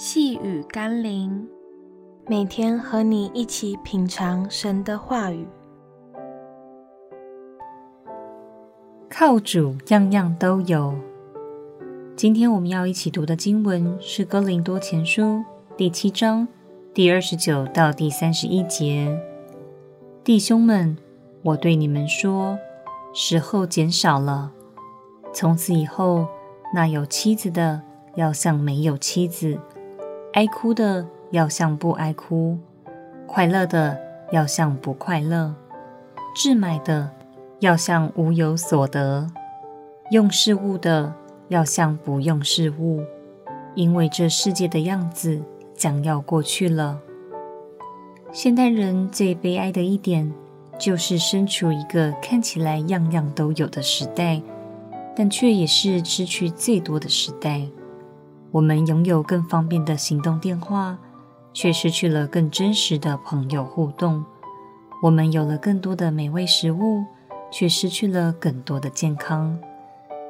细雨甘霖，每天和你一起品尝神的话语，靠主样样都有。今天我们要一起读的经文是《哥林多前书》第七章第二十九到第三十一节。弟兄们，我对你们说，时候减少了，从此以后，那有妻子的要像没有妻子。哀哭的要像不哀哭，快乐的要像不快乐，置买的要像无有所得，用事物的要像不用事物，因为这世界的样子将要过去了。现代人最悲哀的一点，就是身处一个看起来样样都有的时代，但却也是失去最多的时代。我们拥有更方便的行动电话，却失去了更真实的朋友互动；我们有了更多的美味食物，却失去了更多的健康；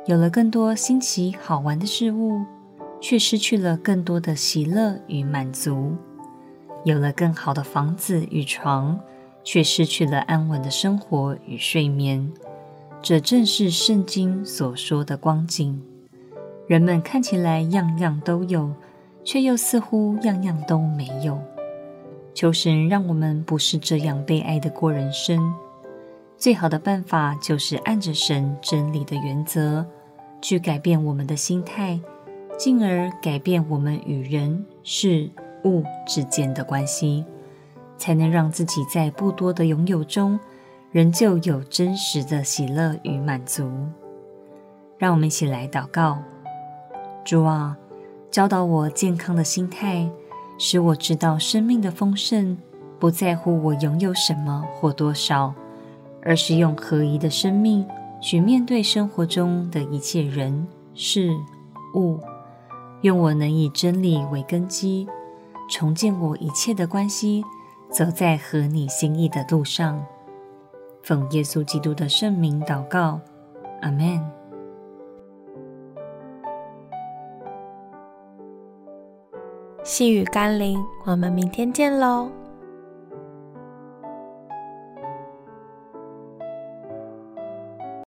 有了更多新奇好玩的事物，却失去了更多的喜乐与满足；有了更好的房子与床，却失去了安稳的生活与睡眠。这正是圣经所说的光景。人们看起来样样都有，却又似乎样样都没有。求神让我们不是这样悲哀的过人生。最好的办法就是按着神真理的原则，去改变我们的心态，进而改变我们与人事物之间的关系，才能让自己在不多的拥有中，仍旧有真实的喜乐与满足。让我们一起来祷告。主啊，教导我健康的心态，使我知道生命的丰盛不在乎我拥有什么或多少，而是用合一的生命去面对生活中的一切人事物。愿我能以真理为根基，重建我一切的关系，走在合你心意的路上。奉耶稣基督的圣名祷告，阿门。细雨甘霖，我们明天见喽。